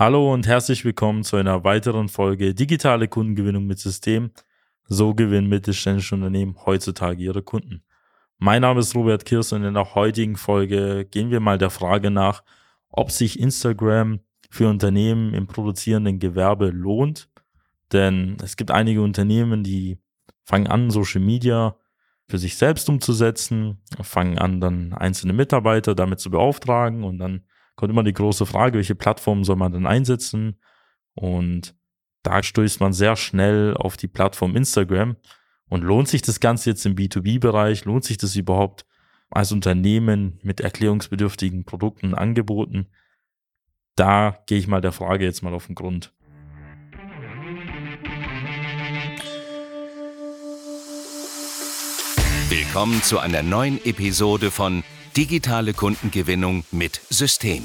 Hallo und herzlich willkommen zu einer weiteren Folge Digitale Kundengewinnung mit System. So gewinnen mittelständische Unternehmen heutzutage ihre Kunden. Mein Name ist Robert Kirs und in der heutigen Folge gehen wir mal der Frage nach, ob sich Instagram für Unternehmen im produzierenden Gewerbe lohnt. Denn es gibt einige Unternehmen, die fangen an, Social Media für sich selbst umzusetzen, fangen an, dann einzelne Mitarbeiter damit zu beauftragen und dann kommt immer die große Frage, welche Plattform soll man denn einsetzen? Und da stößt man sehr schnell auf die Plattform Instagram. Und lohnt sich das Ganze jetzt im B2B-Bereich? Lohnt sich das überhaupt als Unternehmen mit erklärungsbedürftigen Produkten Angeboten? Da gehe ich mal der Frage jetzt mal auf den Grund. Willkommen zu einer neuen Episode von Digitale Kundengewinnung mit System.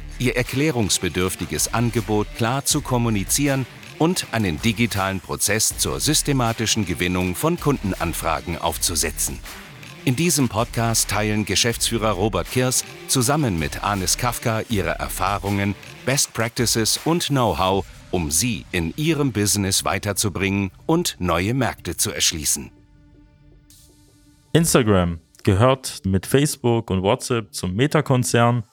ihr erklärungsbedürftiges Angebot klar zu kommunizieren und einen digitalen Prozess zur systematischen Gewinnung von Kundenanfragen aufzusetzen. In diesem Podcast teilen Geschäftsführer Robert Kirs zusammen mit Anis Kafka ihre Erfahrungen, Best Practices und Know-how, um sie in ihrem Business weiterzubringen und neue Märkte zu erschließen. Instagram gehört mit Facebook und WhatsApp zum Meta-Konzern.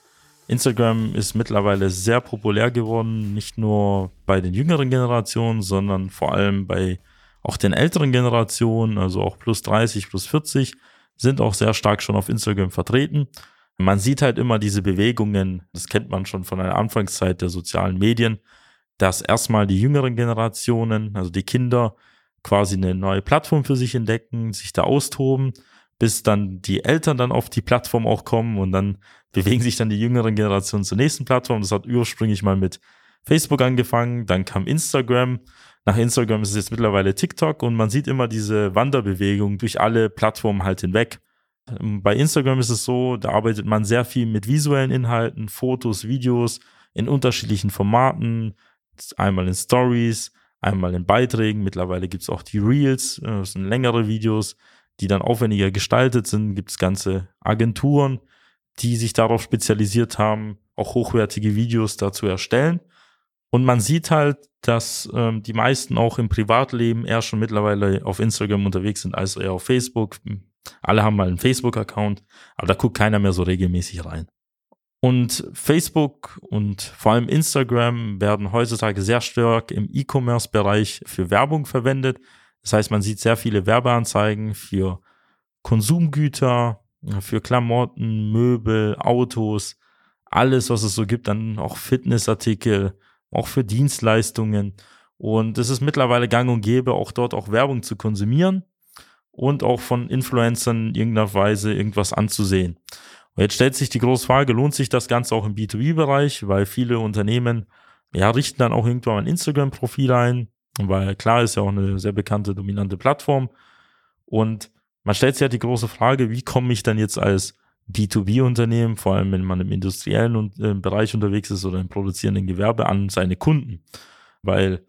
Instagram ist mittlerweile sehr populär geworden, nicht nur bei den jüngeren Generationen, sondern vor allem bei auch den älteren Generationen, also auch plus 30, plus 40, sind auch sehr stark schon auf Instagram vertreten. Man sieht halt immer diese Bewegungen, das kennt man schon von der Anfangszeit der sozialen Medien, dass erstmal die jüngeren Generationen, also die Kinder, quasi eine neue Plattform für sich entdecken, sich da austoben, bis dann die Eltern dann auf die Plattform auch kommen und dann bewegen sich dann die jüngeren Generationen zur nächsten Plattform. Das hat ursprünglich mal mit Facebook angefangen, dann kam Instagram. Nach Instagram ist es jetzt mittlerweile TikTok und man sieht immer diese Wanderbewegung durch alle Plattformen halt hinweg. Bei Instagram ist es so, da arbeitet man sehr viel mit visuellen Inhalten, Fotos, Videos in unterschiedlichen Formaten, einmal in Stories, einmal in Beiträgen. Mittlerweile gibt es auch die Reels, äh, das sind längere Videos, die dann aufwendiger gestaltet sind. Gibt es ganze Agenturen, die sich darauf spezialisiert haben, auch hochwertige Videos dazu erstellen. Und man sieht halt, dass ähm, die meisten auch im Privatleben eher schon mittlerweile auf Instagram unterwegs sind, als eher auf Facebook. Alle haben mal einen Facebook-Account, aber da guckt keiner mehr so regelmäßig rein. Und Facebook und vor allem Instagram werden heutzutage sehr stark im E-Commerce-Bereich für Werbung verwendet. Das heißt, man sieht sehr viele Werbeanzeigen für Konsumgüter, für Klamotten, Möbel, Autos, alles, was es so gibt, dann auch Fitnessartikel, auch für Dienstleistungen. Und es ist mittlerweile gang und gäbe, auch dort auch Werbung zu konsumieren und auch von Influencern in irgendeiner Weise irgendwas anzusehen. Und jetzt stellt sich die große Frage, lohnt sich das Ganze auch im B2B-Bereich, weil viele Unternehmen ja, richten dann auch irgendwann ein Instagram-Profil ein, weil klar ist ja auch eine sehr bekannte, dominante Plattform. Und man stellt sich ja die große Frage, wie komme ich dann jetzt als B2B-Unternehmen, vor allem wenn man im industriellen äh, Bereich unterwegs ist oder im produzierenden Gewerbe, an seine Kunden? Weil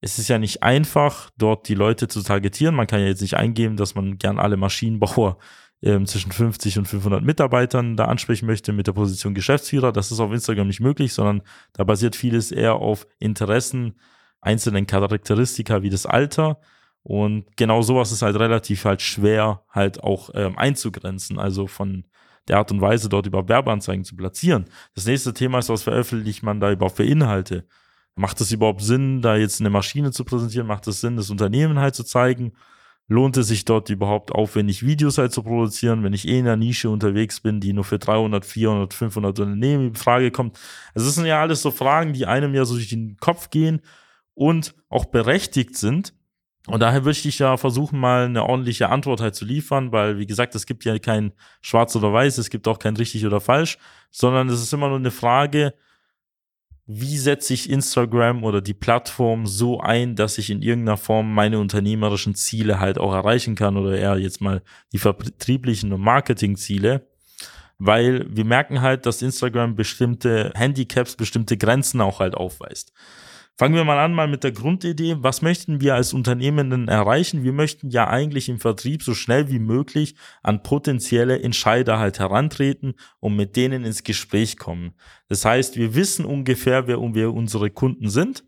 es ist ja nicht einfach, dort die Leute zu targetieren. Man kann ja jetzt nicht eingeben, dass man gern alle Maschinenbauer ähm, zwischen 50 und 500 Mitarbeitern da ansprechen möchte mit der Position Geschäftsführer. Das ist auf Instagram nicht möglich, sondern da basiert vieles eher auf Interessen einzelnen Charakteristika wie das Alter. Und genau sowas ist halt relativ halt schwer halt auch ähm, einzugrenzen, also von der Art und Weise dort über Werbeanzeigen zu platzieren. Das nächste Thema ist, was veröffentlicht man da überhaupt für Inhalte? Macht es überhaupt Sinn, da jetzt eine Maschine zu präsentieren? Macht es Sinn, das Unternehmen halt zu zeigen? Lohnt es sich dort überhaupt aufwendig Videos halt zu produzieren, wenn ich eh in der Nische unterwegs bin, die nur für 300, 400, 500 Unternehmen in Frage kommt? Also das sind ja alles so Fragen, die einem ja so durch den Kopf gehen und auch berechtigt sind. Und daher möchte ich ja versuchen, mal eine ordentliche Antwort halt zu liefern, weil, wie gesagt, es gibt ja kein Schwarz oder Weiß, es gibt auch kein richtig oder falsch, sondern es ist immer nur eine Frage, wie setze ich Instagram oder die Plattform so ein, dass ich in irgendeiner Form meine unternehmerischen Ziele halt auch erreichen kann oder eher jetzt mal die vertrieblichen und Marketingziele. Weil wir merken halt, dass Instagram bestimmte Handicaps, bestimmte Grenzen auch halt aufweist. Fangen wir mal an, mal mit der Grundidee. Was möchten wir als Unternehmenden erreichen? Wir möchten ja eigentlich im Vertrieb so schnell wie möglich an potenzielle Entscheider halt herantreten und mit denen ins Gespräch kommen. Das heißt, wir wissen ungefähr, wer, wer unsere Kunden sind.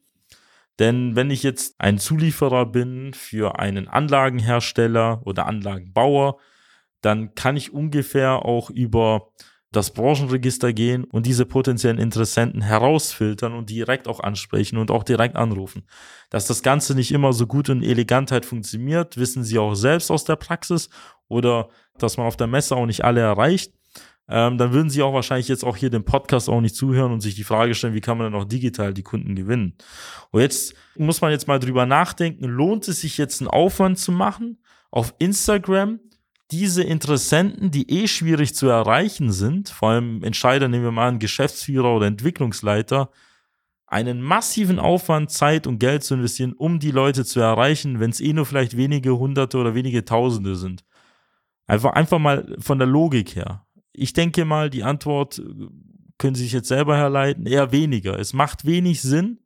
Denn wenn ich jetzt ein Zulieferer bin für einen Anlagenhersteller oder Anlagenbauer, dann kann ich ungefähr auch über das Branchenregister gehen und diese potenziellen Interessenten herausfiltern und direkt auch ansprechen und auch direkt anrufen. Dass das Ganze nicht immer so gut und elegantheit funktioniert, wissen Sie auch selbst aus der Praxis oder dass man auf der Messe auch nicht alle erreicht. Ähm, dann würden Sie auch wahrscheinlich jetzt auch hier den Podcast auch nicht zuhören und sich die Frage stellen, wie kann man denn auch digital die Kunden gewinnen? Und jetzt muss man jetzt mal drüber nachdenken, lohnt es sich jetzt einen Aufwand zu machen, auf Instagram diese Interessenten, die eh schwierig zu erreichen sind, vor allem Entscheider, nehmen wir mal einen Geschäftsführer oder Entwicklungsleiter, einen massiven Aufwand, Zeit und Geld zu investieren, um die Leute zu erreichen, wenn es eh nur vielleicht wenige Hunderte oder wenige Tausende sind. Einfach, einfach mal von der Logik her. Ich denke mal, die Antwort äh, können Sie sich jetzt selber herleiten, eher weniger. Es macht wenig Sinn,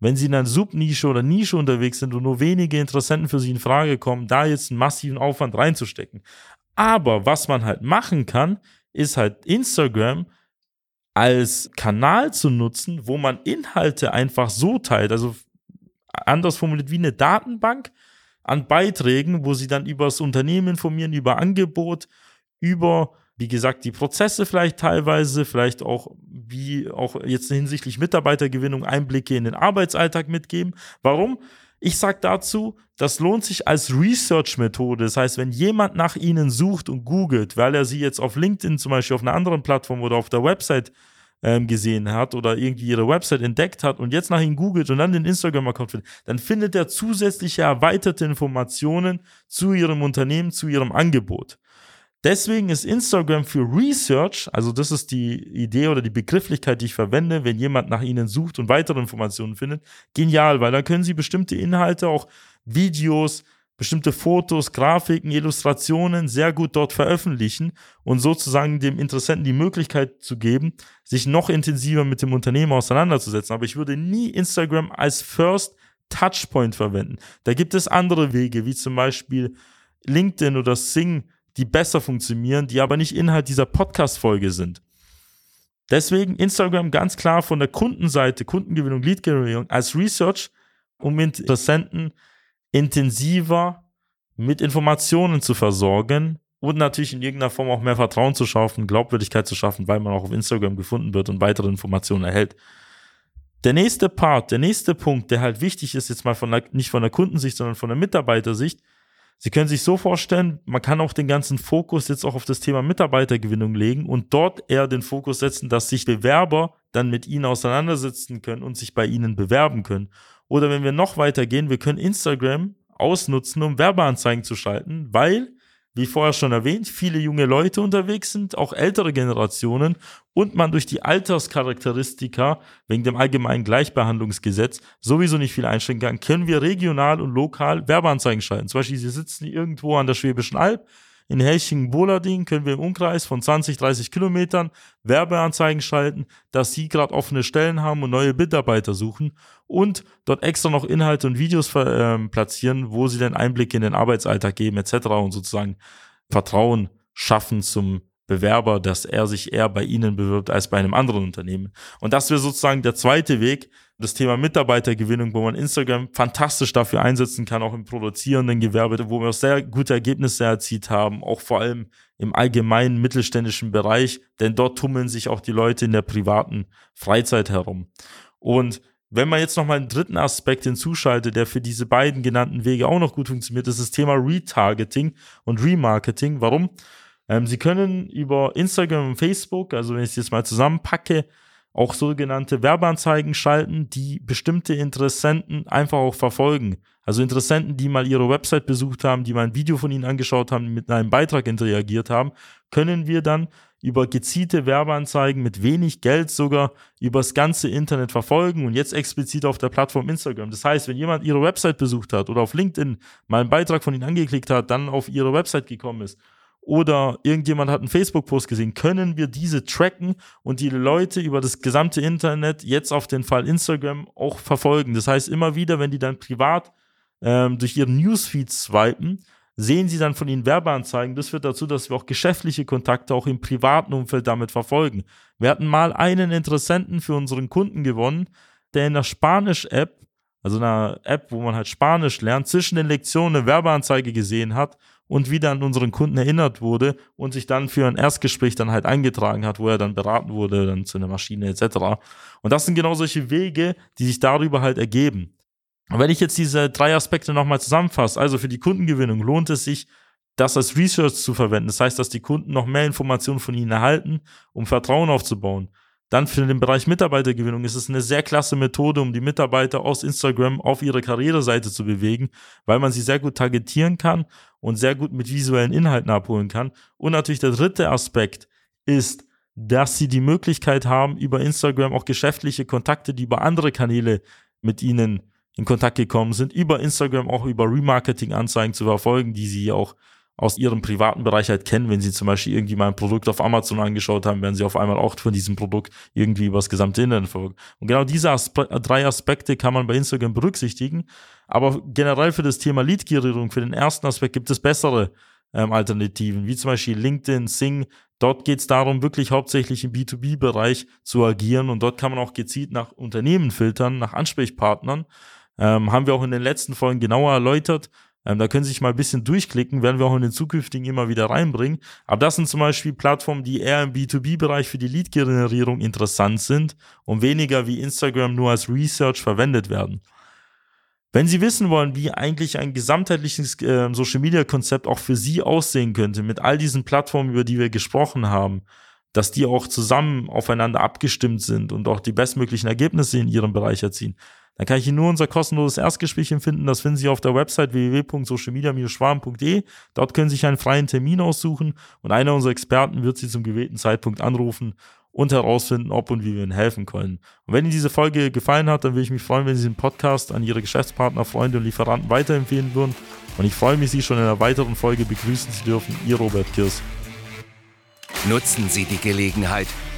wenn sie in einer Subnische oder Nische unterwegs sind und nur wenige Interessenten für sie in Frage kommen, da jetzt einen massiven Aufwand reinzustecken. Aber was man halt machen kann, ist halt Instagram als Kanal zu nutzen, wo man Inhalte einfach so teilt, also anders formuliert wie eine Datenbank an Beiträgen, wo sie dann über das Unternehmen informieren, über Angebot, über wie gesagt, die Prozesse vielleicht teilweise, vielleicht auch wie auch jetzt hinsichtlich Mitarbeitergewinnung Einblicke in den Arbeitsalltag mitgeben. Warum? Ich sage dazu, das lohnt sich als Research-Methode. Das heißt, wenn jemand nach Ihnen sucht und googelt, weil er Sie jetzt auf LinkedIn zum Beispiel auf einer anderen Plattform oder auf der Website ähm, gesehen hat oder irgendwie Ihre Website entdeckt hat und jetzt nach Ihnen googelt und dann den Instagram-Account findet, dann findet er zusätzliche erweiterte Informationen zu Ihrem Unternehmen, zu Ihrem Angebot. Deswegen ist Instagram für Research, also das ist die Idee oder die Begrifflichkeit, die ich verwende, wenn jemand nach Ihnen sucht und weitere Informationen findet, genial, weil da können Sie bestimmte Inhalte, auch Videos, bestimmte Fotos, Grafiken, Illustrationen sehr gut dort veröffentlichen und sozusagen dem Interessenten die Möglichkeit zu geben, sich noch intensiver mit dem Unternehmen auseinanderzusetzen. Aber ich würde nie Instagram als First Touchpoint verwenden. Da gibt es andere Wege, wie zum Beispiel LinkedIn oder Sing, die besser funktionieren, die aber nicht Inhalt dieser Podcast-Folge sind. Deswegen Instagram ganz klar von der Kundenseite, Kundengewinnung, Lead-Generierung als Research, um Interessenten intensiver mit Informationen zu versorgen und natürlich in irgendeiner Form auch mehr Vertrauen zu schaffen, Glaubwürdigkeit zu schaffen, weil man auch auf Instagram gefunden wird und weitere Informationen erhält. Der nächste Part, der nächste Punkt, der halt wichtig ist, jetzt mal von der, nicht von der Kundensicht, sondern von der Mitarbeitersicht, Sie können sich so vorstellen, man kann auch den ganzen Fokus jetzt auch auf das Thema Mitarbeitergewinnung legen und dort eher den Fokus setzen, dass sich Bewerber dann mit Ihnen auseinandersetzen können und sich bei Ihnen bewerben können. Oder wenn wir noch weiter gehen, wir können Instagram ausnutzen, um Werbeanzeigen zu schalten, weil wie vorher schon erwähnt, viele junge Leute unterwegs sind, auch ältere Generationen und man durch die Alterscharakteristika wegen dem allgemeinen Gleichbehandlungsgesetz sowieso nicht viel einschränken kann, können wir regional und lokal Werbeanzeigen schalten. Zum Beispiel, Sie sitzen irgendwo an der Schwäbischen Alb, in Hechingen-Bolading können wir im Umkreis von 20, 30 Kilometern Werbeanzeigen schalten, dass Sie gerade offene Stellen haben und neue Mitarbeiter suchen und dort extra noch Inhalte und Videos äh, platzieren, wo Sie dann Einblick in den Arbeitsalltag geben etc. und sozusagen Vertrauen schaffen zum Bewerber, dass er sich eher bei Ihnen bewirbt als bei einem anderen Unternehmen. Und das wäre sozusagen der zweite Weg, das Thema Mitarbeitergewinnung, wo man Instagram fantastisch dafür einsetzen kann, auch im produzierenden Gewerbe, wo wir auch sehr gute Ergebnisse erzielt haben, auch vor allem im allgemeinen mittelständischen Bereich, denn dort tummeln sich auch die Leute in der privaten Freizeit herum. Und wenn man jetzt noch mal einen dritten Aspekt hinzuschaltet, der für diese beiden genannten Wege auch noch gut funktioniert, ist das Thema Retargeting und Remarketing. Warum? Ähm, Sie können über Instagram und Facebook, also wenn ich es jetzt mal zusammenpacke, auch sogenannte Werbeanzeigen schalten, die bestimmte Interessenten einfach auch verfolgen. Also Interessenten, die mal ihre Website besucht haben, die mal ein Video von ihnen angeschaut haben, mit einem Beitrag interagiert haben, können wir dann über gezielte Werbeanzeigen mit wenig Geld sogar übers ganze Internet verfolgen und jetzt explizit auf der Plattform Instagram. Das heißt, wenn jemand ihre Website besucht hat oder auf LinkedIn mal einen Beitrag von ihnen angeklickt hat, dann auf ihre Website gekommen ist oder irgendjemand hat einen Facebook-Post gesehen, können wir diese tracken und die Leute über das gesamte Internet jetzt auf den Fall Instagram auch verfolgen. Das heißt, immer wieder, wenn die dann privat ähm, durch ihren Newsfeed swipen, sehen sie dann von ihnen Werbeanzeigen. Das führt dazu, dass wir auch geschäftliche Kontakte auch im privaten Umfeld damit verfolgen. Wir hatten mal einen Interessenten für unseren Kunden gewonnen, der in der Spanisch-App, also einer App, wo man halt Spanisch lernt, zwischen den Lektionen eine Werbeanzeige gesehen hat und wieder an unseren Kunden erinnert wurde und sich dann für ein Erstgespräch dann halt eingetragen hat, wo er dann beraten wurde, dann zu einer Maschine etc. Und das sind genau solche Wege, die sich darüber halt ergeben. Und wenn ich jetzt diese drei Aspekte nochmal zusammenfasse, also für die Kundengewinnung lohnt es sich, das als Research zu verwenden. Das heißt, dass die Kunden noch mehr Informationen von ihnen erhalten, um Vertrauen aufzubauen. Dann für den Bereich Mitarbeitergewinnung ist es eine sehr klasse Methode, um die Mitarbeiter aus Instagram auf ihre Karriereseite zu bewegen, weil man sie sehr gut targetieren kann und sehr gut mit visuellen Inhalten abholen kann. Und natürlich der dritte Aspekt ist, dass sie die Möglichkeit haben, über Instagram auch geschäftliche Kontakte, die über andere Kanäle mit ihnen in Kontakt gekommen sind, über Instagram auch über Remarketing-Anzeigen zu verfolgen, die sie auch aus ihrem privaten Bereich halt kennen. Wenn sie zum Beispiel irgendwie mal ein Produkt auf Amazon angeschaut haben, werden sie auf einmal auch von diesem Produkt irgendwie über das gesamte Internet verfolgen. Und genau diese Aspe drei Aspekte kann man bei Instagram berücksichtigen. Aber generell für das Thema Lead-Generierung, für den ersten Aspekt gibt es bessere ähm, Alternativen, wie zum Beispiel LinkedIn, Sing. Dort geht es darum, wirklich hauptsächlich im B2B-Bereich zu agieren und dort kann man auch gezielt nach Unternehmen filtern, nach Ansprechpartnern. Ähm, haben wir auch in den letzten Folgen genauer erläutert. Ähm, da können Sie sich mal ein bisschen durchklicken, werden wir auch in den zukünftigen immer wieder reinbringen. Aber das sind zum Beispiel Plattformen, die eher im B2B-Bereich für die Lead-Generierung interessant sind und weniger wie Instagram nur als Research verwendet werden. Wenn Sie wissen wollen, wie eigentlich ein gesamtheitliches äh, Social-Media-Konzept auch für Sie aussehen könnte, mit all diesen Plattformen, über die wir gesprochen haben, dass die auch zusammen aufeinander abgestimmt sind und auch die bestmöglichen Ergebnisse in Ihrem Bereich erzielen, dann kann ich Ihnen nur unser kostenloses Erstgespräch empfinden. Das finden Sie auf der Website www.socialmedia-schwarm.de. Dort können Sie sich einen freien Termin aussuchen und einer unserer Experten wird Sie zum gewählten Zeitpunkt anrufen und herausfinden, ob und wie wir Ihnen helfen können. Und wenn Ihnen diese Folge gefallen hat, dann würde ich mich freuen, wenn Sie den Podcast an Ihre Geschäftspartner, Freunde und Lieferanten weiterempfehlen würden. Und ich freue mich, Sie schon in einer weiteren Folge begrüßen zu dürfen. Ihr Robert Kirs. Nutzen Sie die Gelegenheit